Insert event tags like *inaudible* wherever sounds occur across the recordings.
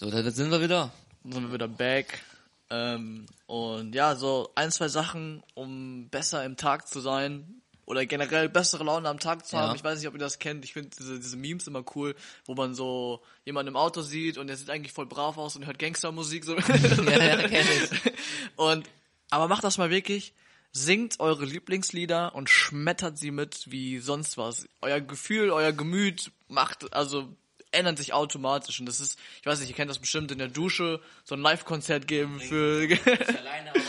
So, da sind wir wieder. Dann sind wir wieder back. Ähm, und ja, so ein, zwei Sachen, um besser im Tag zu sein oder generell bessere Laune am Tag zu Ja. haben. Ich weiß nicht, ob ihr das kennt. Ich finde diese, diese Memes immer cool, wo man so jemanden im Auto sieht und der sieht eigentlich voll brav aus und hört Gangstermusik so. *laughs* Ja, ja, kenn ich. Und aber macht das mal wirklich. Singt eure Lieblingslieder und schmettert sie mit wie sonst was. Euer Gefühl, euer Gemüt macht, also ändert sich automatisch. Und das ist, ich weiß nicht, ihr kennt das bestimmt in der Dusche, so ein Live-Konzert geben für, *laughs* Alleine, aber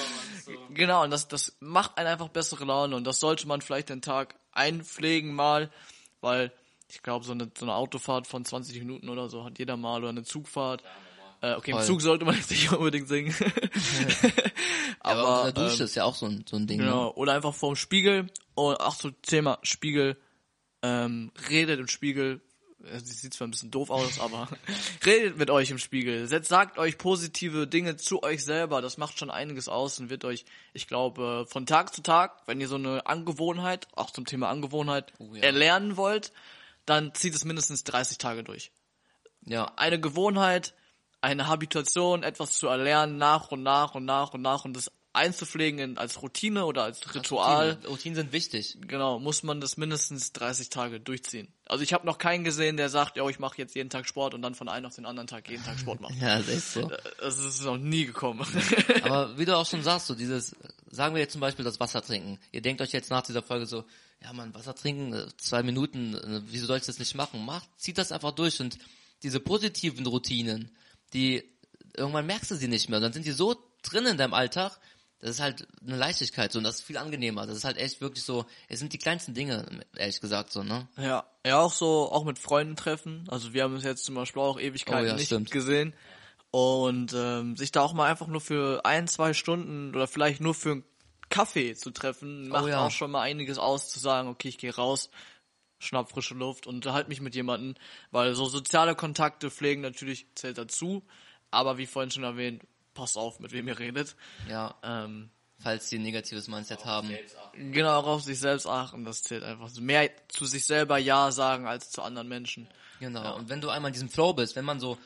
so. genau, und das, das macht einen einfach bessere Laune und das sollte man vielleicht den Tag einpflegen mal, weil ich glaube, so eine, so eine Autofahrt von 20 Minuten oder so hat jeder mal oder eine Zugfahrt. Äh, okay, im Voll. Zug sollte man *laughs* jetzt nicht unbedingt singen. *laughs* Aber, aber, auch in der Dusche ähm, ist ja auch so ein, so ein Ding. Ne? Genau, oder einfach vorm Spiegel. Und ach so, Thema Spiegel. Ähm, redet im Spiegel. Es sieht zwar ein bisschen doof aus, aber *laughs* redet mit euch im Spiegel. Sagt euch positive Dinge zu euch selber. Das macht schon einiges aus und wird euch, ich glaube, von Tag zu Tag, wenn ihr so eine Angewohnheit, auch zum Thema Angewohnheit, Oh ja. erlernen wollt, dann zieht es mindestens 30 Tage durch Ja, eine Gewohnheit, eine Habitation, etwas zu erlernen, nach und nach und nach und nach und das einzupflegen in, als Routine oder als Ritual, Routinen, Routinen sind wichtig. genau, muss man das mindestens 30 Tage durchziehen. Also ich habe noch keinen gesehen, der sagt, ja, ich mache jetzt jeden Tag Sport und dann von einem auf den anderen Tag jeden Tag Sport *laughs* machen. Ja, das ist so. Das ist noch nie gekommen. *laughs* Aber *laughs* wie du auch schon sagst, so dieses, sagen wir jetzt zum Beispiel das Wasser trinken. Ihr denkt euch jetzt nach dieser Folge so, ja man, Wasser trinken, äh, zwei Minuten, äh, wieso soll ich das nicht machen? Macht, zieht das einfach durch und diese positiven Routinen, die, irgendwann merkst du sie nicht mehr. Dann sind die so drin in deinem Alltag, das ist halt eine Leichtigkeit so und das ist viel angenehmer. Das ist halt echt wirklich so, es sind die kleinsten Dinge, ehrlich gesagt so, ne? Ja, ja, auch so, auch mit Freunden treffen. Also wir haben uns jetzt zum Beispiel auch Ewigkeiten Oh ja, nicht stimmt. gesehen. Und ähm, sich da auch mal einfach nur für ein, zwei Stunden oder vielleicht nur für einen Kaffee zu treffen, macht Oh ja. auch schon mal einiges aus, zu sagen, okay, ich gehe raus, schnapp frische Luft und unterhalte mich mit jemandem, weil so soziale Kontakte pflegen natürlich zählt dazu, aber wie vorhin schon erwähnt, passt auf, mit wem ihr redet. Ja, Ähm, falls die ein negatives Mindset haben. genau, auch auf sich selbst achten, das zählt einfach. Mehr zu sich selber Ja sagen als zu anderen Menschen. Genau. Und wenn du einmal in diesem Flow bist, wenn man so,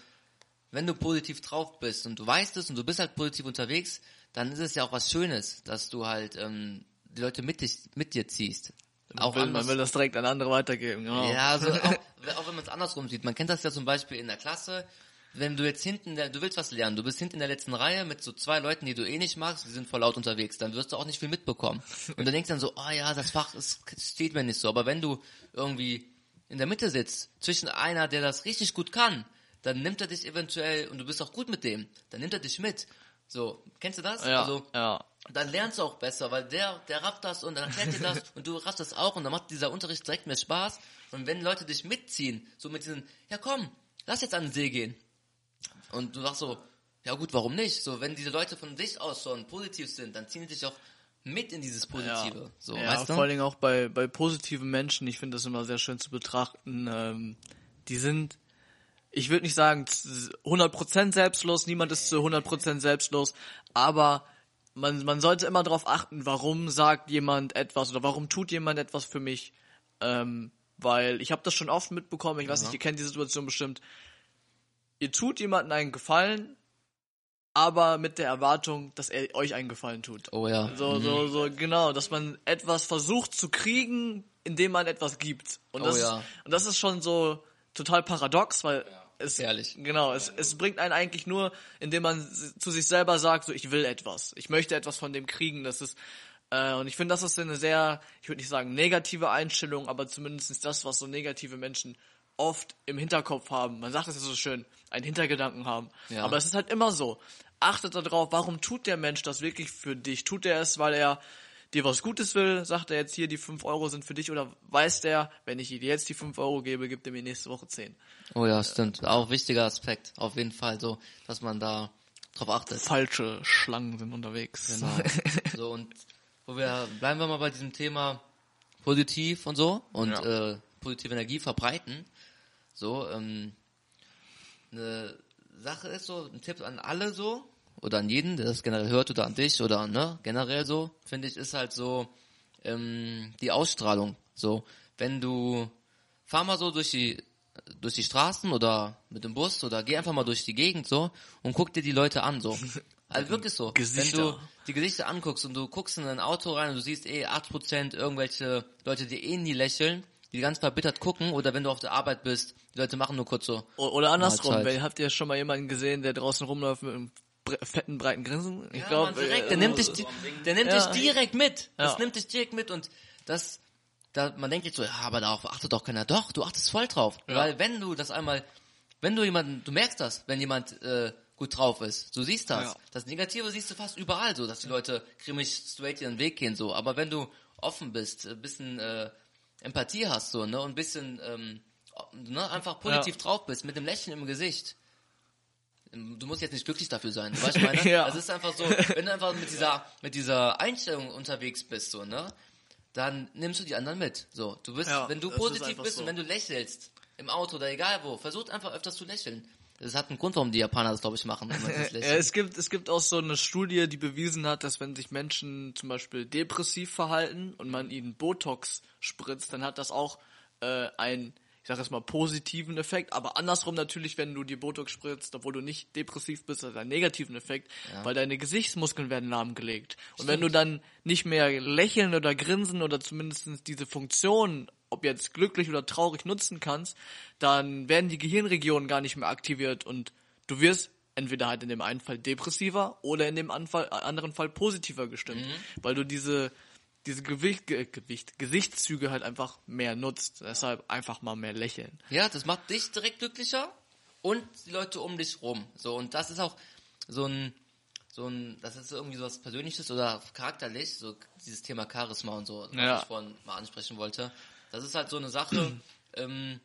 wenn du positiv drauf bist und du weißt es und du bist halt positiv unterwegs, dann ist es ja auch was Schönes, dass du halt ähm, die Leute mit, dich, mit dir ziehst. Auch will, anders. man will das direkt an andere weitergeben, genau. Ja, also auch, *laughs* auch wenn man es andersrum sieht. Man kennt das ja zum Beispiel in der Klasse. Wenn du jetzt hinten, der, du willst was lernen, du bist hinten in der letzten Reihe mit so zwei Leuten, die du eh nicht magst, die sind voll laut unterwegs, dann wirst du auch nicht viel mitbekommen. *laughs* Und dann denkst du dann so, ah ja, das Fach es steht mir nicht so. Aber wenn du irgendwie in der Mitte sitzt, zwischen einer, der das richtig gut kann, dann nimmt er dich eventuell, und du bist auch gut mit dem, dann nimmt er dich mit. So, kennst du das? Ja, Also, ja. dann lernst du auch besser, weil der, der rafft das und dann erklärt dir das *laughs* und du raffst das auch und dann macht dieser Unterricht direkt mehr Spaß. Und wenn Leute dich mitziehen, so mit diesen, ja komm, lass jetzt an den See gehen. Und du sagst so, ja gut, warum nicht? So, wenn diese Leute von sich aus schon positiv sind, dann ziehen die dich auch mit in dieses Positive. So, ja, weißt du? vor allen Dingen auch bei, bei positiven Menschen, ich finde das immer sehr schön zu betrachten, ähm, die sind, ich würde nicht sagen z- 100% selbstlos, niemand ist zu 100% selbstlos, aber man, man sollte immer darauf achten, warum sagt jemand etwas oder warum tut jemand etwas für mich, ähm, weil ich habe das schon oft mitbekommen, ich weiß nicht, ihr kennt die Situation bestimmt, ihr tut jemandem einen Gefallen, aber mit der Erwartung, dass er euch einen Gefallen tut. Oh ja. So, so, so, genau, dass man etwas versucht zu kriegen, indem man etwas gibt. Und Oh das, ja. ist, und das ist schon so total paradox, weil es, Ehrlich. genau, es, es bringt einen eigentlich nur, indem man zu sich selber sagt, so, ich will etwas. Ich möchte etwas von dem kriegen, das ist, äh, und ich finde, das ist eine sehr, ich würde nicht sagen negative Einstellung, aber zumindest das, was so negative Menschen oft im Hinterkopf haben. Man sagt es ja so schön, einen Hintergedanken haben. Ja. Aber es ist halt immer so. Achtet darauf, warum tut der Mensch das wirklich für dich? Tut er es, weil er dir was Gutes will? Sagt er jetzt hier, die 5 Euro sind für dich? Oder weiß der, wenn ich dir jetzt die 5 Euro gebe, gibt er mir nächste Woche 10? Oh ja, stimmt. Auch wichtiger Aspekt. Auf jeden Fall so, dass man da drauf achtet. Falsche Schlangen sind unterwegs. Genau. *laughs* so und wo wir bleiben wir mal bei diesem Thema positiv und so und Ja. äh, positive Energie verbreiten. So ähm, eine Sache ist so ein Tipp an alle so oder an jeden, der das generell hört oder an dich oder ne generell so finde ich ist halt so ähm, die Ausstrahlung. So wenn du fahr mal so durch die durch die Straßen oder mit dem Bus oder geh einfach mal durch die Gegend so und guck dir die Leute an so. *laughs* Also wirklich so. Gesichter. Wenn du die Gesichter anguckst und du guckst in ein Auto rein und du siehst eh 8% irgendwelche Leute, die eh nie lächeln, die ganz verbittert gucken oder wenn du auf der Arbeit bist, die Leute machen nur kurz so. Oder andersrum, weil, habt ihr schon mal jemanden gesehen, der draußen rumläuft mit einem fetten, breiten Grinsen? Ich Ja, glaub, Mann, direkt, äh, der nimmt dich, so- der nimmt Ja. dich direkt mit. Das Ja. nimmt dich direkt mit und das, da, man denkt jetzt so, ja, aber darauf achtet doch keiner. Doch, du achtest voll drauf. Ja. Weil wenn du das einmal, wenn du jemanden, du merkst das, wenn jemand äh, gut drauf ist. Du siehst das. Ja. Das Negative siehst du fast überall so, dass die Leute grimmig straight ihren Weg gehen so. Aber wenn du offen bist, ein bisschen äh, Empathie hast so, ne, und ein bisschen ähm, ne, einfach positiv drauf bist, mit einem Lächeln im Gesicht. Du musst jetzt nicht glücklich dafür sein, weißt du, *laughs* meine? Ja. Also es ist einfach so, wenn du einfach mit dieser, mit dieser Einstellung unterwegs bist, so, ne, dann nimmst du die anderen mit. So, du bist, Ja, wenn du das positiv bist so. und wenn du lächelst, im Auto oder egal wo, versucht einfach öfters zu lächeln. Das hat einen Grund, warum die Japaner das, glaube ich, machen. *laughs* Ja, es gibt, es gibt auch so eine Studie, die bewiesen hat, dass wenn sich Menschen zum Beispiel depressiv verhalten und man ihnen Botox spritzt, dann hat das auch äh, einen, ich sag jetzt mal, positiven Effekt. Aber andersrum natürlich, wenn du dir Botox spritzt, obwohl du nicht depressiv bist, hat einen negativen Effekt, weil deine Gesichtsmuskeln werden lahmgelegt. Und wenn du dann nicht mehr lächeln oder grinsen oder zumindest diese Funktion, ob jetzt glücklich oder traurig nutzen kannst, dann werden die Gehirnregionen gar nicht mehr aktiviert und du wirst entweder halt in dem einen Fall depressiver oder in dem Anfall, äh, anderen Fall positiver gestimmt, weil du diese diese Gewicht, Ge Gewicht, Gesichtszüge halt einfach mehr nutzt. Deshalb einfach mal mehr lächeln. Ja, das macht dich direkt glücklicher und die Leute um dich rum. So, und das ist auch so ein, so ein, das ist irgendwie so was Persönliches oder charakterlich, so dieses Thema Charisma und so, was Ja. ich vorhin mal ansprechen wollte. Das ist halt so eine Sache, *clears throat* ähm,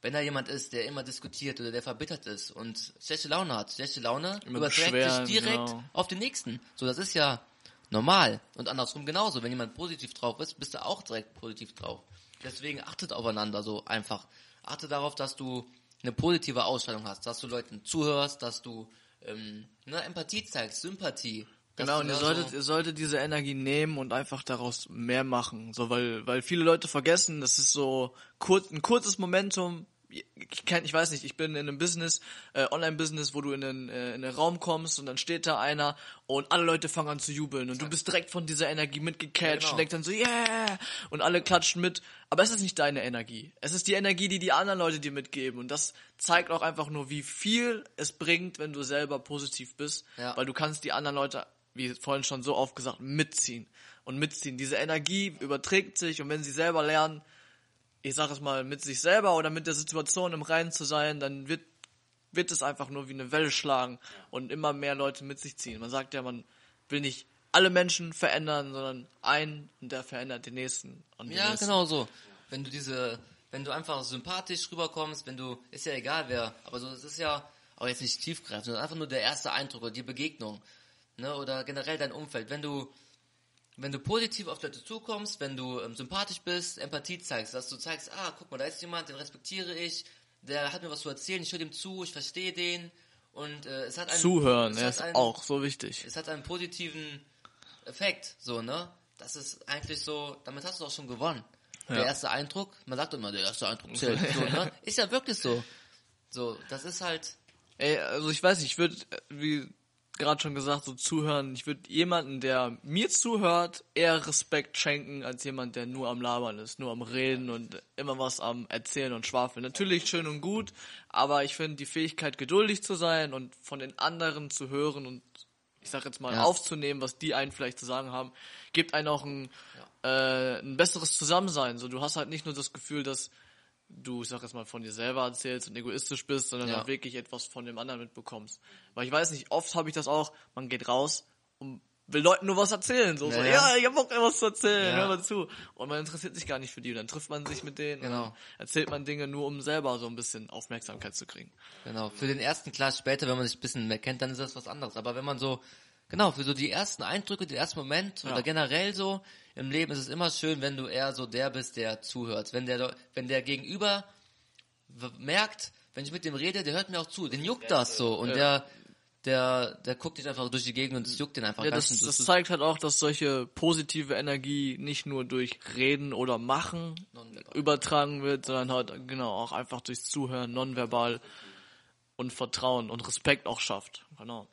wenn da jemand ist, der immer diskutiert oder der verbittert ist und schlechte Laune hat, schlechte Laune Immer überträgt sich direkt genau. auf den nächsten. So, das ist ja normal. Und andersrum genauso. Wenn jemand positiv drauf ist, bist du auch direkt positiv drauf. Deswegen achtet aufeinander so einfach. Achte darauf, dass du eine positive Ausstrahlung hast, dass du Leuten zuhörst, dass du ähm, ne, Empathie zeigst, Sympathie. Genau, und ihr solltet, so, ihr solltet diese Energie nehmen und einfach daraus mehr machen. So, weil, weil viele Leute vergessen, das ist so kurz, ein kurzes Momentum. Ich kenn, ich weiß nicht, ich bin in einem Business, äh, Online-Business, wo du in den, äh, in den Raum kommst und dann steht da einer und alle Leute fangen an zu jubeln und du bist direkt von dieser Energie mitgecatcht Genau. und denkst dann so, yeah! Und alle klatschen mit. Aber es ist nicht deine Energie. Es ist die Energie, die die anderen Leute dir mitgeben. Und das zeigt auch einfach nur, wie viel es bringt, wenn du selber positiv bist. Ja. Weil du kannst die anderen Leute, wie vorhin schon so oft gesagt, mitziehen. Und mitziehen. Diese Energie überträgt sich und wenn sie selber lernen, ich sag es mal, mit sich selber oder mit der Situation im Reinen zu sein, dann wird, wird es einfach nur wie eine Welle schlagen und immer mehr Leute mit sich ziehen. Man sagt ja, man will nicht alle Menschen verändern, sondern einen und der verändert den nächsten. Und den Ja, nächsten. genau so. Wenn du diese, wenn du einfach sympathisch rüberkommst, wenn du, ist ja egal wer, aber so, es ist ja auch jetzt nicht tiefgreifend, sondern einfach nur der erste Eindruck oder die Begegnung, ne, oder generell dein Umfeld. Wenn du, wenn du positiv auf Leute zukommst, wenn du ähm, sympathisch bist, Empathie zeigst, dass du zeigst, ah, guck mal, da ist jemand, den respektiere ich, der hat mir was zu erzählen, ich höre dem zu, ich verstehe den und äh, es hat einen Zuhören, es hat ist einen, auch so wichtig. es hat einen positiven Effekt, so, ne? Das ist eigentlich so, damit hast du auch schon gewonnen. Der Ja. erste Eindruck, man sagt immer, der erste Eindruck *laughs* zählt, so, ne? Ist ja wirklich so. So, das ist halt, Ey, also ich weiß nicht, ich würde, wie gerade schon gesagt, so zuhören. Ich würde jemanden, der mir zuhört, eher Respekt schenken, als jemand, der nur am Labern ist, nur am Reden und immer was am Erzählen und Schwafeln. Natürlich schön und gut, aber ich finde die Fähigkeit, geduldig zu sein und von den anderen zu hören und ich sag jetzt mal Ja. aufzunehmen, was die einen vielleicht zu sagen haben, gibt einen auch ein, äh, ein besseres Zusammensein. So, du hast halt nicht nur das Gefühl, dass du, ich sag jetzt mal, von dir selber erzählst und egoistisch bist, sondern Ja. auch wirklich etwas von dem anderen mitbekommst. Weil ich weiß nicht, oft habe ich das auch, man geht raus und will Leuten nur was erzählen. So, so Ja, ich hab Bock, was zu erzählen, Ja. hör mal zu. Und man interessiert sich gar nicht für die. Und dann trifft man sich mit denen Genau. und erzählt man Dinge nur, um selber so ein bisschen Aufmerksamkeit zu kriegen. genau, für den ersten klar, später, wenn man sich ein bisschen mehr kennt, dann ist das was anderes. Aber wenn man so, genau, für so die ersten Eindrücke, den ersten Moment Ja. oder generell so im Leben ist es immer schön, wenn du eher so der bist, der zuhört. Wenn der, wenn der Gegenüber merkt, wenn ich mit dem rede, der hört mir auch zu, den juckt das so und der, der, der guckt nicht einfach durch die Gegend und es juckt den einfach Ja, das, das zeigt halt auch, dass solche positive Energie nicht nur durch Reden oder Machen übertragen wird, sondern halt genau auch einfach durchs Zuhören, nonverbal und Vertrauen und Respekt auch schafft. Genau.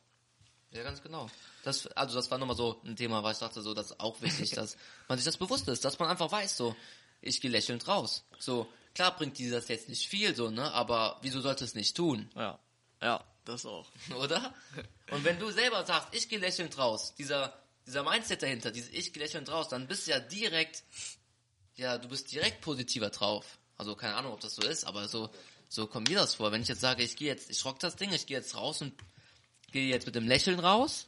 Ja, ganz genau. Das, also das war nochmal so ein Thema, weil ich dachte, so, das ist auch wichtig, *laughs* dass man sich das bewusst ist, dass man einfach weiß, so, ich gehe lächelnd raus. So, klar bringt dir das jetzt nicht viel, so, ne, aber wieso sollte es nicht tun, Ja. Ja, das auch. *laughs* oder? Und wenn du selber sagst, ich gehe lächelnd raus, dieser, dieser Mindset dahinter, dieses ich gehe lächelnd raus, dann bist du ja direkt, ja, du bist direkt positiver drauf. Also keine Ahnung, ob das so ist, aber so, so kommt mir das vor. Wenn ich jetzt sage, ich gehe jetzt, ich rock das Ding, ich gehe jetzt raus und gehe jetzt mit dem Lächeln raus,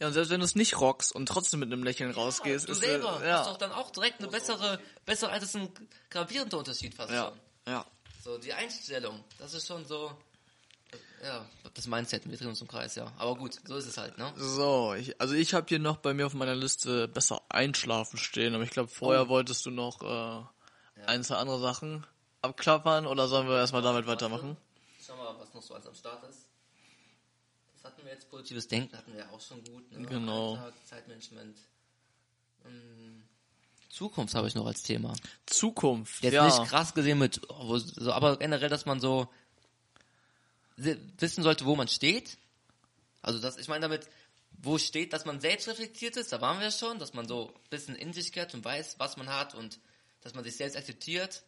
Ja, und selbst wenn du es nicht rockst und trotzdem mit einem Lächeln rausgehst, du ist selber äh, hast ja, doch dann auch direkt eine bessere, bessere, als ein gravierender Unterschied fast ja, schon. ja. So, die Einstellung, das ist schon so, ja, das Mindset, wir drehen uns im Kreis, ja. Aber gut, so ist es halt, ne? So, ich, also ich habe hier noch bei mir auf meiner Liste besser einschlafen stehen, aber ich glaube vorher Oh. wolltest du noch äh, ein, zwei andere Sachen abklappern oder sollen wir erstmal damit weitermachen? Schau mal, was noch so alles am Start ist. Das hatten wir jetzt, positives Denken hatten wir ja auch schon gut, ne? Genau. Alltag, Zeitmanagement. Ähm, Zukunft habe ich noch als Thema. Zukunft, Jetzt ja. nicht krass gesehen mit, wo, so, aber generell, dass man so wissen sollte, wo man steht. Also das, ich meine damit, wo steht, dass man selbst reflektiert ist, da waren wir schon, dass man so ein bisschen in sich geht und weiß, was man hat und dass man sich selbst akzeptiert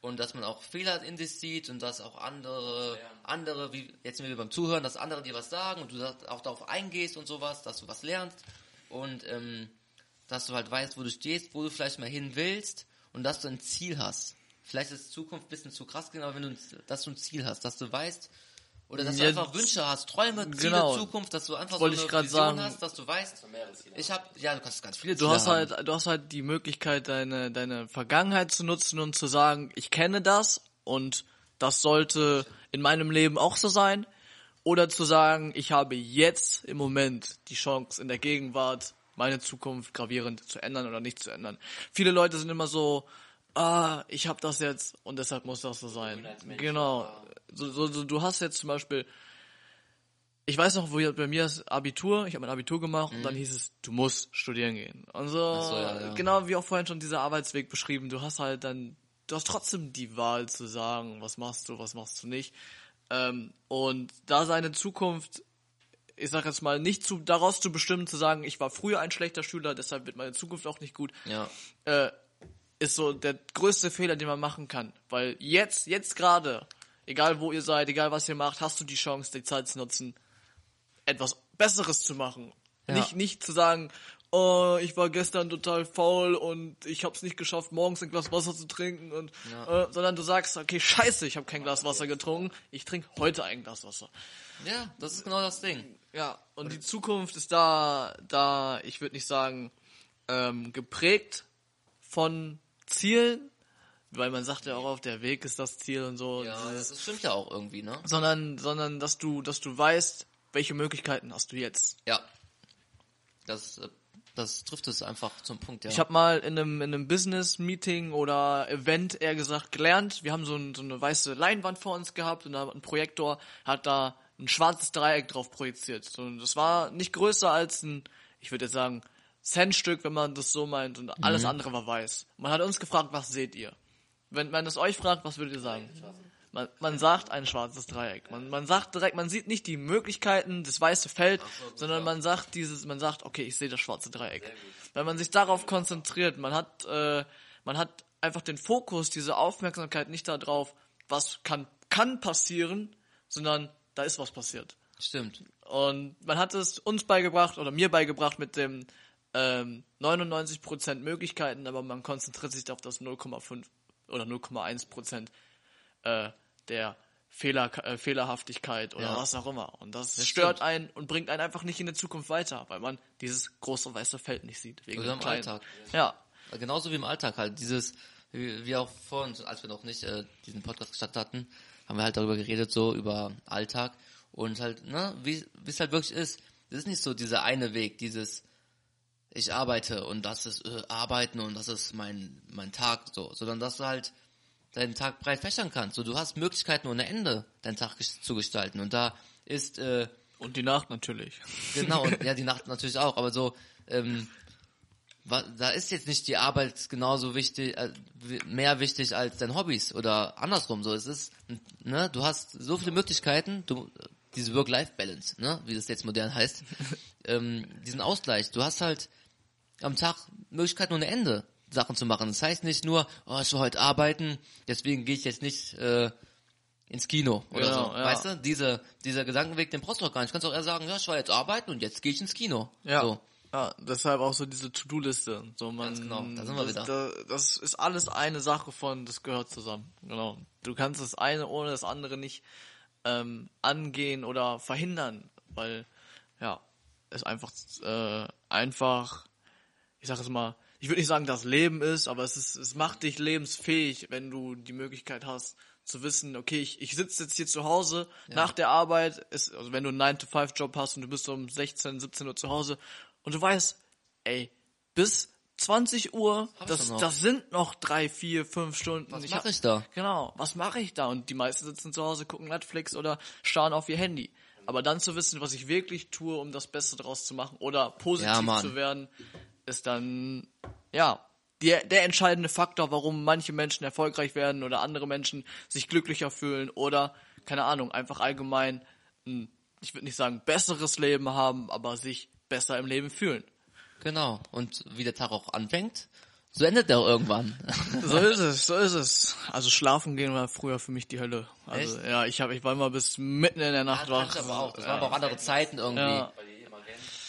und dass man auch Fehler in sich sieht und dass auch andere, andere, wie jetzt sind wir beim Zuhören, dass andere dir was sagen und du auch darauf eingehst und sowas, dass du was lernst und ähm, dass du halt weißt, wo du stehst, wo du vielleicht mal hin willst und dass du ein Ziel hast. Vielleicht ist Zukunft ein bisschen zu krass, genau, wenn du, dass du ein Ziel hast, dass du weißt, oder dass du einfach Wünsche hast, Träume, Ziele, genau. Zukunft, dass du einfach so Wollte eine ich Vision sagen. hast, dass du weißt, ich habe, ja, du kannst ganz viele Du Ziele hast haben. halt, du hast halt die Möglichkeit, deine, deine Vergangenheit zu nutzen und zu sagen, ich kenne das und das sollte in meinem Leben auch so sein. Oder zu sagen, ich habe jetzt im Moment die Chance in der Gegenwart, meine Zukunft gravierend zu ändern oder nicht zu ändern. Viele Leute sind immer so, ah, ich habe das jetzt und deshalb muss das so sein. Genau. So, so, so, du hast jetzt zum Beispiel, ich weiß noch, wo ich, bei mir das Abitur, ich habe mein Abitur gemacht und dann hieß es, du musst studieren gehen. Und so, Mhm. so, ja, ja. genau wie auch vorhin schon dieser Arbeitsweg beschrieben, du hast halt dann, du hast trotzdem die Wahl zu sagen, was machst du, was machst du nicht. Ähm, und da seine Zukunft, ich sag jetzt mal, nicht zu, daraus zu bestimmen, zu sagen, ich war früher ein schlechter Schüler, deshalb wird meine Zukunft auch nicht gut, Ja, äh, ist so der größte Fehler, den man machen kann. Weil jetzt, jetzt gerade, egal wo ihr seid, egal was ihr macht, hast du die Chance, die Zeit zu nutzen, etwas Besseres zu machen. Ja. Nicht, nicht zu sagen, oh, ich war gestern total faul und ich hab's nicht geschafft, morgens ein Glas Wasser zu trinken und, Ja. äh, sondern du sagst, okay, scheiße, ich habe kein Glas Wasser getrunken, ich trinke heute ein Glas Wasser. ja, das ist genau das Ding. Ja, und die Zukunft ist da, da, ich würde nicht sagen, ähm, geprägt von Zielen, weil man sagt ja auch auf der Weg ist das Ziel und so, Ja, dieses- das stimmt ja auch irgendwie, ne? sondern, sondern, dass du, dass du weißt, welche Möglichkeiten hast du jetzt. Ja. Das, das trifft es einfach zum Punkt, ja. Ich habe mal in einem, in einem Business-Meeting oder Event eher gesagt gelernt, wir haben so, ein, so eine weiße Leinwand vor uns gehabt und da ein Projektor hat da ein schwarzes Dreieck drauf projiziert. Und das war nicht größer als ein, ich würde jetzt sagen, Centstück, wenn man das so meint, und alles andere war weiß. Man hat uns gefragt, was seht ihr? Wenn man es euch fragt, was würdet ihr sagen? Man, man sagt ein schwarzes Dreieck. Man, man sagt direkt, man sieht nicht die Möglichkeiten, das weiße Feld, sondern man sagt dieses, man sagt, okay, ich sehe das schwarze Dreieck. Wenn man sich darauf konzentriert, man hat, äh, man hat einfach den Fokus, diese Aufmerksamkeit nicht darauf, was kann, kann passieren, sondern da ist was passiert. Stimmt. Und man hat es uns beigebracht oder mir beigebracht mit dem ähm, 99% Möglichkeiten, aber man konzentriert sich auf das 0,5 oder 0,1% äh, der Fehler, äh, Fehlerhaftigkeit oder Ja. was auch immer. Und das, Das stört stimmt. einen und bringt einen einfach nicht in der Zukunft weiter, weil man dieses große weiße Feld nicht sieht. Wegen Oder im kleinen. Alltag. Ja. Genauso wie im Alltag halt. Dieses, wie, wie auch vorhin, als wir noch nicht äh, diesen Podcast gestartet hatten, haben wir halt darüber geredet, so über Alltag und halt, ne, wie wie es halt wirklich ist. Das ist nicht so dieser eine Weg, dieses ich arbeite und das ist äh, Arbeiten und das ist mein mein Tag so, sondern dass du halt deinen Tag breit fächern kannst. So, du hast Möglichkeiten ohne Ende, deinen Tag zu gestalten. Und da ist äh, Und die Nacht natürlich. Genau, und *laughs* ja, die Nacht natürlich auch, aber so, ähm, da ist jetzt nicht die Arbeit genauso wichtig, äh, mehr wichtig als dein Hobbys oder andersrum so. Es ist, ne, du hast so viele Möglichkeiten, du, diese Work-Life-Balance, ne, wie das jetzt modern heißt, *laughs* ähm, diesen Ausgleich. Du hast halt am Tag Möglichkeiten ohne Ende, Sachen zu machen. Das heißt nicht nur, oh, ich will heute arbeiten, deswegen gehe ich jetzt nicht äh, ins Kino oder Genau, so. ja. Weißt du, diese, dieser Gedankenweg, den brauchst du doch gar nicht. Du kannst auch eher sagen, ja, ich war jetzt arbeiten und jetzt gehe ich ins Kino. Ja. So. Ja, deshalb auch so diese To-Do-Liste. So man, Ganz genau, da sind wir das, wieder. Da, das ist alles eine Sache von, das gehört zusammen. Genau. Du kannst das eine ohne das andere nicht ähm, angehen oder verhindern, weil ja, es einfach äh, einfach, ich sag es mal, ich würde nicht sagen, das Leben ist, aber es ist, es macht dich lebensfähig, wenn du die Möglichkeit hast zu wissen, okay, ich, ich sitze jetzt hier zu Hause nach der Arbeit, ist, also wenn du einen 9-to-5-Job hast und du bist um 16, 17 Uhr zu Hause und du weißt, ey, bis 20 Uhr, Hab das, das sind noch drei, vier, fünf Stunden. Was Ich mach hab- ich da? Genau, was mache ich da? Und die meisten sitzen zu Hause, gucken Netflix oder starren auf ihr Handy. Aber dann zu wissen, was ich wirklich tue, um das Beste draus zu machen oder positiv Ja, zu werden, ist dann, ja, der, der entscheidende Faktor, warum manche Menschen erfolgreich werden oder andere Menschen sich glücklicher fühlen oder, keine Ahnung, einfach allgemein, ein, ich würde nicht sagen besseres Leben haben, aber sich besser im Leben fühlen. Genau. Und wie der Tag auch anfängt, so endet der auch irgendwann. *laughs* So ist es, so ist es. Also schlafen gehen war früher für mich die Hölle. Also Echt? ja, ich habe, ich war immer bis mitten in der Nacht Ja, wach. das aber auch. Das waren aber auch andere Zeiten irgendwie. Ja.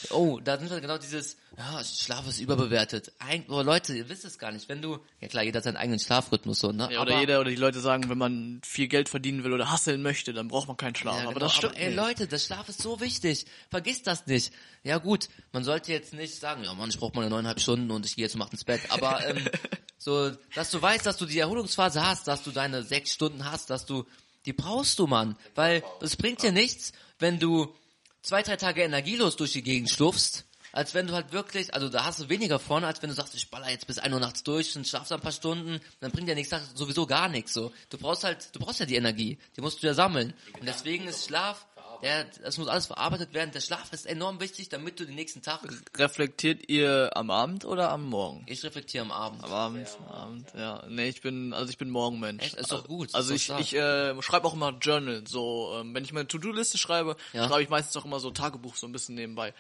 Oh, da sind wir genau dieses, ja, Schlaf ist überbewertet. Ein, oh, Leute, ihr wisst es gar nicht. Wenn du, ja klar, jeder hat seinen eigenen Schlafrhythmus so, ne? Ja, oder jeder oder die Leute sagen, wenn man viel Geld verdienen will oder hasseln möchte, dann braucht man keinen Schlaf. Ja, aber genau, das stimmt aber, ey. Leute, der Schlaf ist so wichtig. Vergiss das nicht. Ja gut, man sollte jetzt nicht sagen, ja Mann, ich brauche meine neuneinhalb Stunden und ich gehe jetzt um acht ins Bett. Aber ähm, *laughs* so, dass du weißt, dass du die Erholungsphase hast, dass du deine sechs Stunden hast, dass du, die brauchst du, Mann. Weil es bringt dir nichts, wenn du zwei, drei Tage energielos durch die Gegend schlufst, als wenn du halt wirklich, also da hast du weniger von, als wenn du sagst, ich baller jetzt bis 1 Uhr nachts durch und schlafst ein paar Stunden, dann bringt dir nichts, sowieso gar nichts, so. Du brauchst halt, du brauchst ja die Energie, die musst du ja sammeln. Und deswegen ist Schlaf, der, das muss alles verarbeitet werden, der Schlaf ist enorm wichtig, damit du den nächsten Tag, Reflektiert ihr am Abend oder am Morgen? ich reflektiere am Abend. Am Abend, am Abend, ja. Nee, ich bin, also ich bin Morgenmensch. Echt? Ist doch gut, Also ich, ich äh, schreibe auch immer Journal. So, ähm, wenn ich meine To-Do-Liste schreibe, Ja. schreibe ich meistens auch immer so Tagebuch so ein bisschen nebenbei.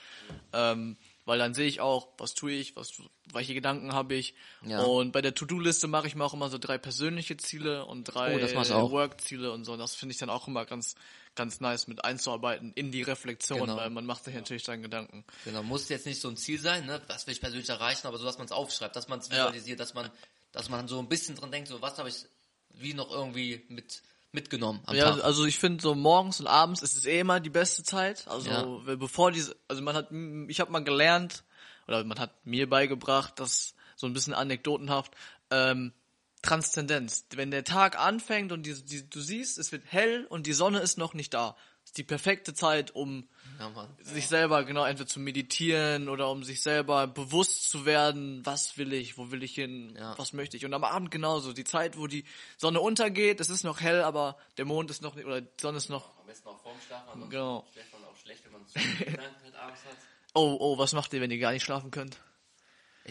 Ähm, weil dann sehe ich auch, was tue ich, was, welche Gedanken habe ich. Ja. Und bei der To-Do-Liste mache ich mir auch immer so drei persönliche Ziele und drei Oh, ich auch. Work-Ziele und so. Das finde ich dann auch immer ganz, ganz nice mit einzuarbeiten in die Reflexion, Genau. weil man macht sich natürlich seinen Gedanken. Genau, muss jetzt nicht so ein Ziel sein, ne, was will ich persönlich erreichen, aber so, dass man es aufschreibt, dass man es Ja. visualisiert, dass man, dass man so ein bisschen dran denkt, so, was habe ich wie noch irgendwie mit, mitgenommen Ja, Tag. also ich finde so morgens und abends ist es eh immer die beste Zeit. Also Ja. bevor diese, also man hat, ich habe mal gelernt oder man hat mir beigebracht, dass so ein bisschen anekdotenhaft ähm, Transzendenz. Wenn der Tag anfängt und die, die, du siehst, es wird hell und die Sonne ist noch nicht da, ist die perfekte Zeit, um Ja, sich selber genau entweder zu meditieren oder um sich selber bewusst zu werden, was will ich, wo will ich hin, Ja. was möchte ich. Und am Abend genauso, die Zeit, wo die Sonne untergeht, es ist noch hell, aber der Mond ist noch nicht, oder die Sonne ist noch, Am besten auch vorm Schlafen, Genau. schläft man auch schlecht, wenn man zu viele Gedanken halt abends hat. *laughs* oh, oh, was macht ihr, wenn ihr gar nicht schlafen könnt?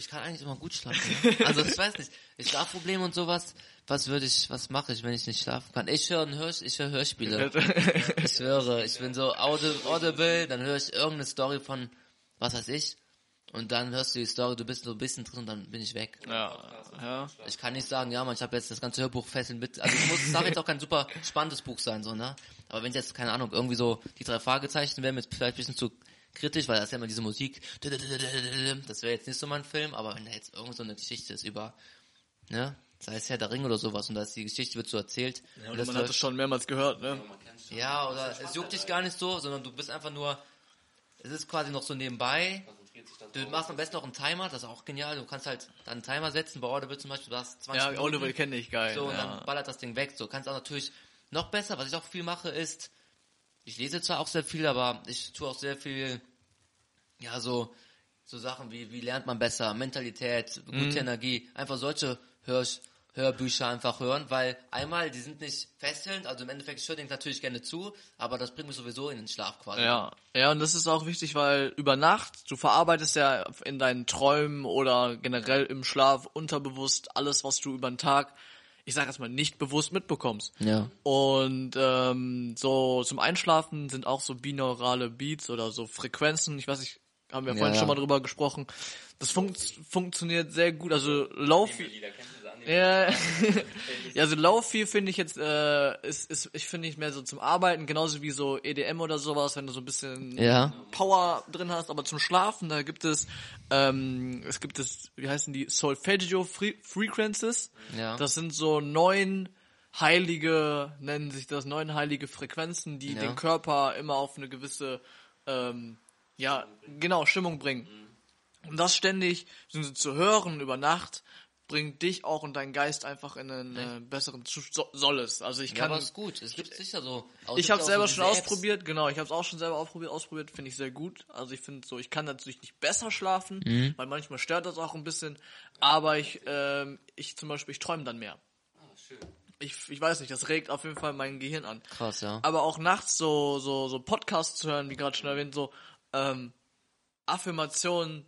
Ich kann eigentlich immer gut schlafen. Ne? Also ich weiß nicht, ich Schlafprobleme und sowas. Was würde ich, was mache ich, wenn ich nicht schlafen kann? Ich höre Hör, ich höre Hörspiele. Ich höre, ich bin so audi- audible, dann höre ich irgendeine Story von, was weiß ich, und dann hörst du die Story, du bist so ein bisschen drin und dann bin ich weg. Ja, ja. Ich kann nicht sagen, ja man, ich habe jetzt das ganze Hörbuch fesseln mit, also es muss, darf jetzt auch kein super spannendes Buch sein, so, ne? Aber wenn es jetzt, keine Ahnung, irgendwie so die drei Fragezeichen wären, mit vielleicht ein bisschen zu kritisch, weil das ist ja immer diese Musik, das wäre jetzt nicht so mein Film, aber wenn da jetzt irgend so eine Geschichte ist über, ne, sei es Herr der Ring oder sowas und da ist die Geschichte wird so erzählt. und das man hat das schon mehrmals gehört, ne? ja, oder es juckt dich gar nicht so, sondern du bist einfach nur, es ist quasi noch so nebenbei. Du machst am besten noch einen Timer, das ist auch genial. Du kannst halt dann einen Timer setzen, bei Audible zum Beispiel, du hast 20 Ja, Minuten. Oliver kenne ich, geil. So, und ja. dann ballert das Ding weg. So, kannst auch natürlich noch besser, was ich auch viel mache, ist, ich lese zwar auch sehr viel, aber ich tue auch sehr viel, ja, so, so Sachen wie, wie lernt man besser, Mentalität, gute Mhm. Energie, einfach solche Hör, Hörbücher einfach hören, weil einmal, die sind nicht fesselnd, also im Endeffekt ich höre denen natürlich gerne zu, aber das bringt mich sowieso in den Schlaf quasi. Ja, ja, und das ist auch wichtig, weil über Nacht, du verarbeitest ja in deinen Träumen oder generell im Schlaf unterbewusst alles, was du über den Tag, ich sag erstmal, nicht bewusst mitbekommst. Ja. Und ähm, so zum Einschlafen sind auch so binaurale Beats oder so Frequenzen, ich weiß nicht, haben wir Ja, vorhin ja. schon mal drüber gesprochen. Das funkt, funktioniert sehr gut. Also Lofi, ja, ja, *laughs* *laughs* also Lofi finde ich jetzt, äh, ist, ist, ich finde ich mehr so zum Arbeiten, genauso wie so EDM oder sowas, wenn du so ein bisschen Ja. Power drin hast, aber zum Schlafen, da gibt es, ähm, es gibt es, wie heißen die, Solfeggio Fre Frequencies. Ja. Das sind so neun heilige, nennen sich das, neun heilige Frequenzen, die Ja. den Körper immer auf eine gewisse, ähm, ja, genau, Stimmung bringen. Und das ständig beziehungsweise zu hören über Nacht bringt dich auch und deinen Geist einfach in einen äh, besseren Zustand. So, soll es. Also ich Ja, kann aber ist gut. Es gibt sicher so. aber ich habe selber so schon Apps. ausprobiert, genau, ich habe es auch schon selber ausprobiert, ausprobiert, finde ich sehr gut. Also ich finde so, ich kann natürlich nicht besser schlafen, Mhm. weil manchmal stört das auch ein bisschen, aber ich, ähm, ich zum Beispiel, ich träume dann mehr. Ich, ich weiß nicht, das regt auf jeden Fall mein Gehirn an. Krass, ja. Aber auch nachts so, so, so Podcasts zu hören, wie gerade schon erwähnt, so ähm, Affirmationen,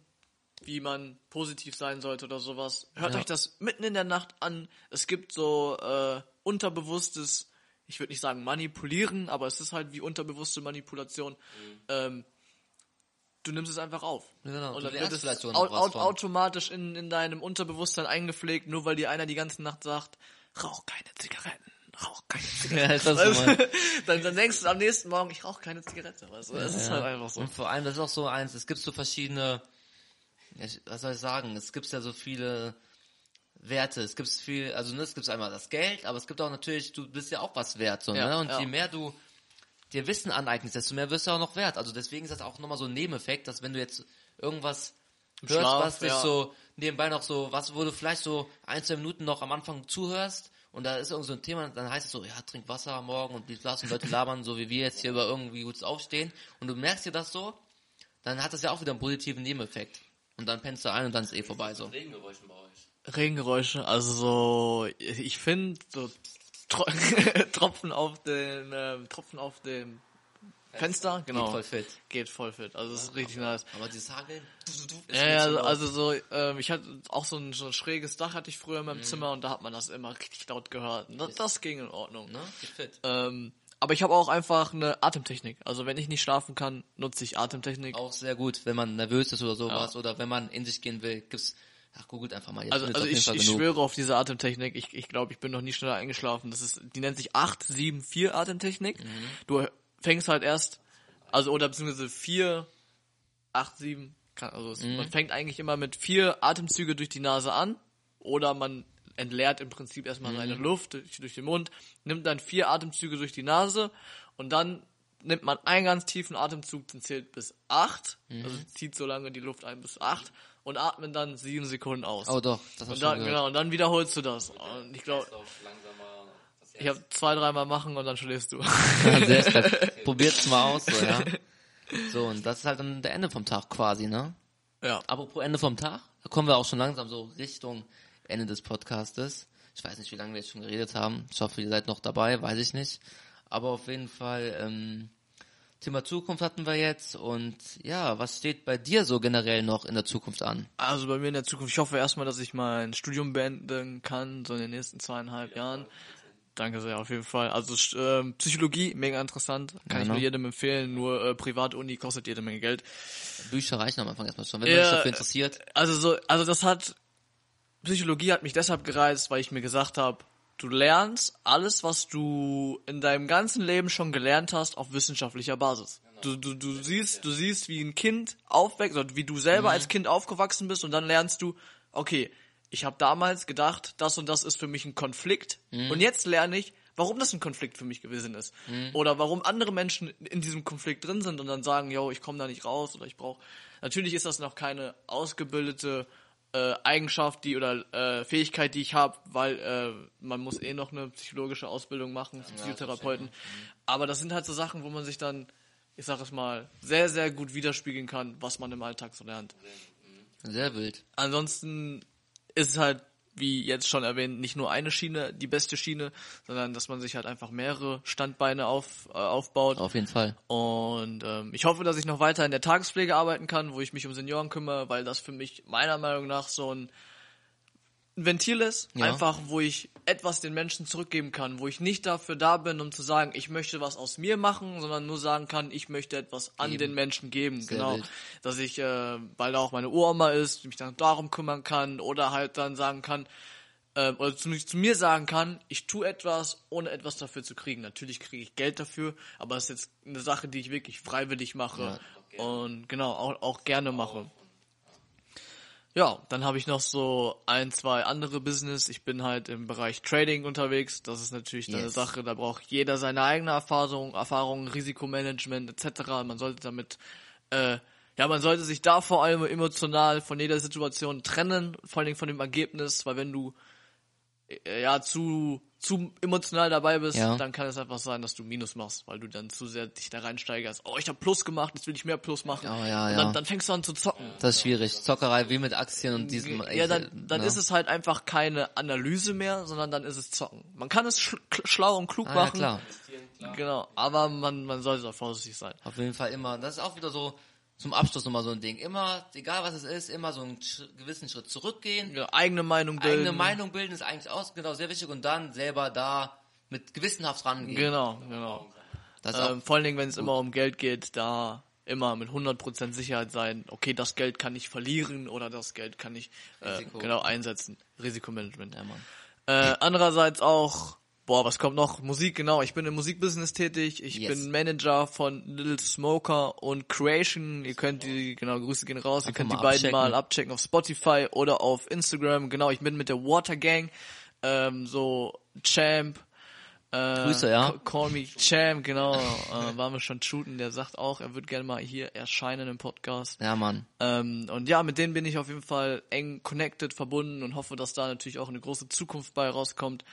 wie man positiv sein sollte oder sowas. Hört Ja. euch das mitten in der Nacht an. Es gibt so äh, unterbewusstes, ich würde nicht sagen manipulieren, aber es ist halt wie unterbewusste Manipulation. Ähm, du nimmst es einfach auf. Genau, Und dann wird es au au automatisch in, in deinem Unterbewusstsein eingepflegt, nur weil dir einer die ganze Nacht sagt, rauch keine Zigaretten, rauch keine *laughs* Zigaretten. Ja, ist das *laughs* so, Mann. dann, dann denkst du am nächsten Morgen, ich rauche keine Zigarette. Weißt du? Es ist Ja. halt einfach so. Und vor allem, das ist auch so eins, es gibt so verschiedene, ja, was soll ich sagen, es gibt ja so viele Werte, es gibt viel, also ne, es gibt einmal das Geld, aber es gibt auch natürlich, du bist ja auch was wert, so, Ja, ne? Und ja. je mehr du dir Wissen aneignest, desto mehr wirst du auch noch wert. Also deswegen ist das auch nochmal so ein Nebeneffekt, dass wenn du jetzt irgendwas hörst, Schlaf, was dich ja. so nebenbei noch so, was, wo du vielleicht so ein, zwei Minuten noch am Anfang zuhörst und da ist irgend so ein Thema, dann heißt es so, ja, trink Wasser am Morgen und die lassen Leute labern, so wie wir jetzt hier über irgendwie gutes Aufstehen und du merkst dir das so, dann hat das ja auch wieder einen positiven Nebeneffekt. Und dann pennst du ein und dann ist eh vorbei so. Regengeräuschen bei euch. Regengeräusche, also so, ich finde so Tro *laughs* Tropfen auf den ähm, Tropfen auf dem Fenster, genau. Geht voll fit. Geht voll fit. Also es ist richtig nice. Aber dieses Hageln, Ja, ja, also, so also so, ähm, ich hatte auch so ein, so ein schräges Dach hatte ich früher in meinem Mhm. Zimmer und da hat man das immer richtig laut gehört. Das, das ging in Ordnung. ne? Geht fit. Ähm, aber ich habe auch einfach eine Atemtechnik. Also wenn ich nicht schlafen kann, nutze ich Atemtechnik. Auch sehr gut, wenn man nervös ist oder sowas oder wenn man in sich gehen will, gibt's, ach googelt einfach mal, jetzt Also, also ich, ich schwöre auf diese Atemtechnik. Ich, ich glaube, ich bin noch nie schneller eingeschlafen. Das ist, die nennt sich 874 Atemtechnik. Mhm. Du fängst halt erst, also oder beziehungsweise 4, 8, 7, kann, also Mhm. man fängt eigentlich immer mit vier Atemzüge durch die Nase an oder man entleert im Prinzip erstmal Mhm. seine Luft durch, durch den Mund, nimmt dann vier Atemzüge durch die Nase und dann nimmt man einen ganz tiefen Atemzug, den zählt bis acht, Mhm. also zieht so lange die Luft ein bis acht und atmet dann sieben Sekunden aus. Oh doch, das hast du dann, schon gehört. genau, und dann wiederholst du das. Und ich glaube, ich habe zwei, dreimal machen und dann schläfst du. Ja. *laughs* Probiert's mal aus, so, ja. So, und das ist halt dann der Ende vom Tag quasi, ne? ja. Apropos Ende vom Tag, da kommen wir auch schon langsam so Richtung Ende des Podcastes. Ich weiß nicht, wie lange wir jetzt schon geredet haben. Ich hoffe, ihr seid noch dabei, weiß ich nicht. Aber auf jeden Fall, ähm, Thema Zukunft hatten wir jetzt und ja, was steht bei dir so generell noch in der Zukunft an? Also bei mir in der Zukunft, ich hoffe erstmal, dass ich mein Studium beenden kann, so in den nächsten zweieinhalb Jahren. Danke sehr, auf jeden Fall. Also ähm, Psychologie, mega interessant, kann ich Genau. nur jedem empfehlen, nur äh, Privatuni kostet jede Menge Geld. Bücher reichen am Anfang erstmal schon, wenn man Ja, sich dafür interessiert. Also so, also das hat Psychologie hat mich deshalb gereizt, weil ich mir gesagt habe, du lernst alles, was du in deinem ganzen Leben schon gelernt hast, auf wissenschaftlicher Basis. Du, du, du siehst, du siehst, wie ein Kind aufwächst, oder wie du selber als Kind aufgewachsen bist und dann lernst du, okay, ich habe damals gedacht, das und das ist für mich ein Konflikt und jetzt lerne ich, warum das ein Konflikt für mich gewesen ist. Oder warum andere Menschen in diesem Konflikt drin sind und dann sagen, yo, ich komme da nicht raus oder ich brauche. Natürlich ist das noch keine ausgebildete äh, Eigenschaft, die oder äh, Fähigkeit, die ich habe, weil äh, man muss eh noch eine psychologische Ausbildung machen zum Psychotherapeuten. Aber das sind halt so Sachen, wo man sich dann, ich sag es mal, sehr, sehr gut widerspiegeln kann, was man im Alltag so lernt. Sehr wild. Ansonsten ist es halt wie jetzt schon erwähnt, nicht nur eine Schiene, die beste Schiene, sondern dass man sich halt einfach mehrere Standbeine auf, äh, aufbaut. Auf jeden Fall. Und ähm, ich hoffe, dass ich noch weiter in der Tagespflege arbeiten kann, wo ich mich um Senioren kümmere, weil das für mich meiner Meinung nach so ein Ventil ist, Ja. einfach wo ich etwas den Menschen zurückgeben kann, wo ich nicht dafür da bin, um zu sagen, ich möchte was aus mir machen, sondern nur sagen kann, ich möchte etwas an Geben. den Menschen geben, Sehr genau, wild. dass ich, äh, weil da auch meine Uroma ist, mich dann darum kümmern kann oder halt dann sagen kann, äh, oder zumindest zu mir sagen kann, ich tue etwas, ohne etwas dafür zu kriegen. Natürlich kriege ich Geld dafür, aber es ist jetzt eine Sache, die ich wirklich freiwillig mache und genau auch, auch gerne mache. Ja, dann habe ich noch so ein, zwei andere Business. Ich bin halt im Bereich Trading unterwegs. Das ist natürlich dann eine Yes. Sache, da braucht jeder seine eigene Erfahrung, Erfahrung, Risikomanagement etc. Man sollte damit, äh, ja, man sollte sich da vor allem emotional von jeder Situation trennen, vor allen Dingen von dem Ergebnis, weil wenn du äh, ja zu zu emotional dabei bist, Ja. dann kann es einfach sein, dass du Minus machst, weil du dann zu sehr dich da reinsteigerst. Oh, ich habe Plus gemacht, jetzt will ich mehr Plus machen. Oh, ja, und ja. dann, dann fängst du an zu zocken. Das ist schwierig. Zockerei wie mit Aktien und diesem. Ja, dann, dann ne? ist es halt einfach keine Analyse mehr, sondern dann ist es Zocken. Man kann es sch schlau und klug Ah, ja, machen. klar. Genau, aber man, man sollte da vorsichtig sein. Auf jeden Fall immer. Das ist auch wieder so zum Abschluss nochmal so ein Ding. Immer, egal was es ist, immer so einen gewissen Schritt zurückgehen. Ja, eigene Meinung bilden. Eigene Meinung bilden ist eigentlich auch genau sehr wichtig und dann selber da mit gewissenhaft rangehen. Genau, genau. Ähm, vor allen Dingen, wenn es immer um Geld geht, da immer mit 100% Sicherheit sein, okay, das Geld kann ich verlieren oder das Geld kann ich äh, genau einsetzen. Risikomanagement. Ja, Mann. *laughs* Äh, andererseits auch, boah, was kommt noch? Musik, genau. Ich bin im Musikbusiness tätig. Ich Yes. bin Manager von Little Smoker und Creation. Ihr könnt die, genau, Grüße gehen raus. Ihr Einfach könnt die beiden abchecken. mal abchecken auf Spotify oder auf Instagram. Genau, ich bin mit der Water Gang, ähm, so Champ. Äh, Grüße, ja. Ca- Call me Champ, genau. äh, waren wir schon shooten. Der sagt auch, er wird gerne mal hier erscheinen im Podcast. Ja, Mann. Ähm, und ja, mit denen bin ich auf jeden Fall eng connected, verbunden und hoffe, dass da natürlich auch eine große Zukunft bei rauskommt.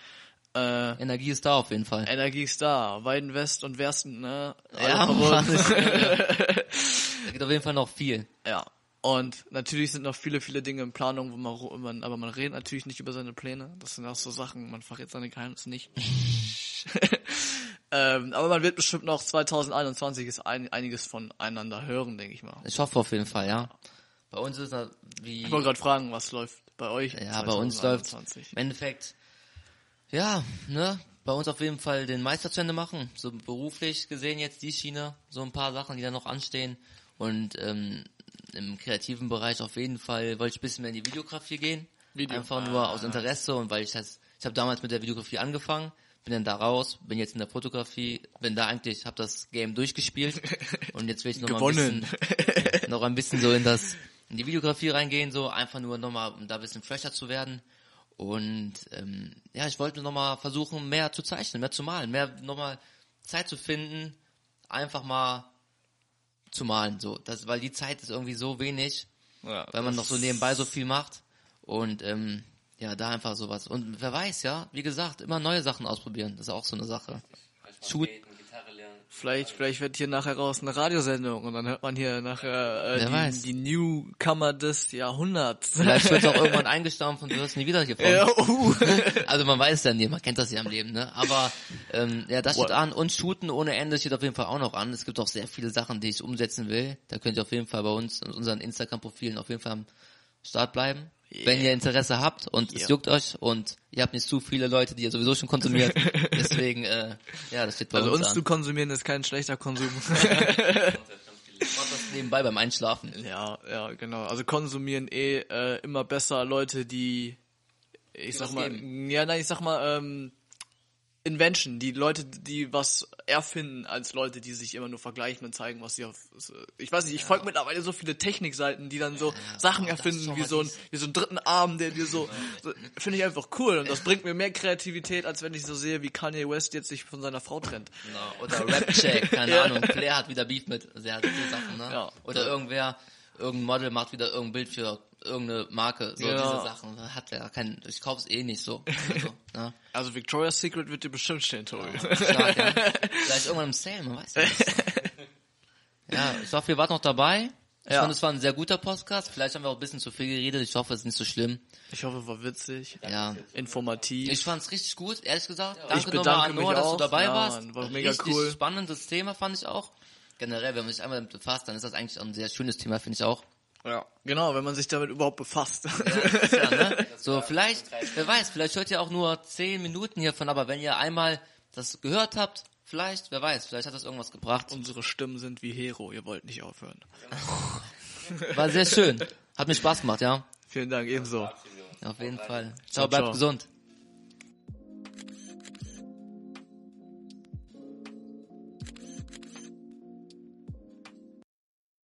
Äh, Energie ist da auf jeden Fall. Energie ist da, Weiden West und Westen, ne? Alle Ja, verbunden. *laughs* Da geht auf jeden Fall noch viel. ja. Und natürlich sind noch viele, viele Dinge in Planung, wo man, man, aber man redet natürlich nicht über seine Pläne. Das sind auch so Sachen, man verrät seine Geheimnisse nicht. *laughs* *laughs* ähm, aber man wird bestimmt noch 2021 ist ein, einiges voneinander hören, denke ich mal. Ich hoffe auf jeden Fall, ja. Bei uns ist das wie... Ich wollte gerade fragen, was läuft bei euch? Ja, bei uns läuft 2021? im Endeffekt, ja, ne, bei uns auf jeden Fall den Meister zu Ende machen. So beruflich gesehen jetzt die Schiene, so ein paar Sachen, die da noch anstehen. Und ähm, im kreativen Bereich auf jeden Fall wollte ich ein bisschen mehr in die Videografie gehen. Video. Einfach nur aus Interesse und weil ich das, ich habe damals mit der Videografie angefangen, bin dann da raus, bin jetzt in der Fotografie, bin da eigentlich, habe das Game durchgespielt *laughs* und jetzt will ich noch mal ein bisschen, noch ein bisschen so in das, in die Videografie reingehen, so einfach nur nochmal, um da ein bisschen fresher zu werden. Und ähm, ja, ich wollte nochmal versuchen, mehr zu zeichnen, mehr zu malen, mehr nochmal Zeit zu finden, einfach mal zu malen, so. Das, weil die Zeit ist irgendwie so wenig, Ja, weil man noch so nebenbei so viel macht. Und ähm, ja, da einfach sowas. Und wer weiß, ja, wie gesagt, immer neue Sachen ausprobieren. Das ist auch so eine Sache. Shoot. Vielleicht, vielleicht wird hier nachher raus eine Radiosendung und dann hört man hier nachher äh, die, die Newcomer des Jahrhunderts. Vielleicht wird es auch *laughs* irgendwann eingestampft und du wirst nie wieder hier ja, uh. *laughs* Also man weiß ja nie, man kennt das ja im Leben, ne? Aber ähm, ja, das steht an und Shooten ohne Ende steht auf jeden Fall auch noch an. Es gibt auch sehr viele Sachen, die ich umsetzen will. Da könnt ihr auf jeden Fall bei uns in unseren Instagram-Profilen auf jeden Fall am Start bleiben. Wenn ihr Interesse habt und es Yeah. juckt euch und ihr habt nicht zu viele Leute, die ihr sowieso schon konsumiert. *laughs* Deswegen, äh, ja, das steht bei Also uns, uns an. zu konsumieren ist kein schlechter Konsum. *laughs* Das nebenbei beim Einschlafen. ja, ja, genau. Also konsumieren eh äh, immer besser Leute, die ich sag was mal, geben. ja, nein, ich sag mal, ähm, Invention, die Leute, die was erfinden, als Leute, die sich immer nur vergleichen und zeigen, was sie auf. Ich weiß nicht, ich folge mittlerweile so viele Technikseiten, die dann so Sachen oh, das ist erfinden, wie so ein, wie so einen dritten Arm, der dir so, so finde ich einfach cool und das bringt mir mehr Kreativität, als wenn ich so sehe, wie Kanye West jetzt sich von seiner Frau trennt. Genau. Oder Rap-Check, *laughs* keine Ja. Ahnung. Claire hat wieder Beef mit sehr viele Sachen, ne? Ja. Oder irgendwer, irgendein Model macht wieder irgendein Bild für irgendeine Marke. So Ja. diese Sachen. Hat ja kein, ich kauf's eh nicht so. Also, *laughs* ne? Also Victoria's Secret wird dir bestimmt stehen, Tobi. Stark, ja. *laughs* Vielleicht irgendwann im Sale, man weiß ja nicht. *laughs* Ja, ich hoffe, ihr wart noch dabei. Ich Ja. fand, es war ein sehr guter Podcast. Vielleicht haben wir auch ein bisschen zu viel geredet. Ich hoffe, es ist nicht so schlimm. Ich hoffe, war witzig, Ja. informativ. Ich fand's richtig gut, ehrlich gesagt. Ich Danke nochmal an mich Noah, dass auch. du dabei Ja, warst. War mega richtig cool. spannendes Thema fand ich auch. Generell, wenn man sich einmal damit befasst, dann ist das eigentlich auch ein sehr schönes Thema, finde ich auch. Ja. Genau, wenn man sich damit überhaupt befasst. Ja, ne? *laughs* So, vielleicht, wer weiß, vielleicht hört ihr auch nur zehn Minuten hiervon, aber wenn ihr einmal das gehört habt, vielleicht, wer weiß, vielleicht hat das irgendwas gebracht. Unsere Stimmen sind wie Hero, ihr wollt nicht aufhören. *laughs* War sehr schön. Hat mir Spaß gemacht, ja. Vielen Dank, ebenso. Auf jeden Fall. Ciao, bleibt gesund.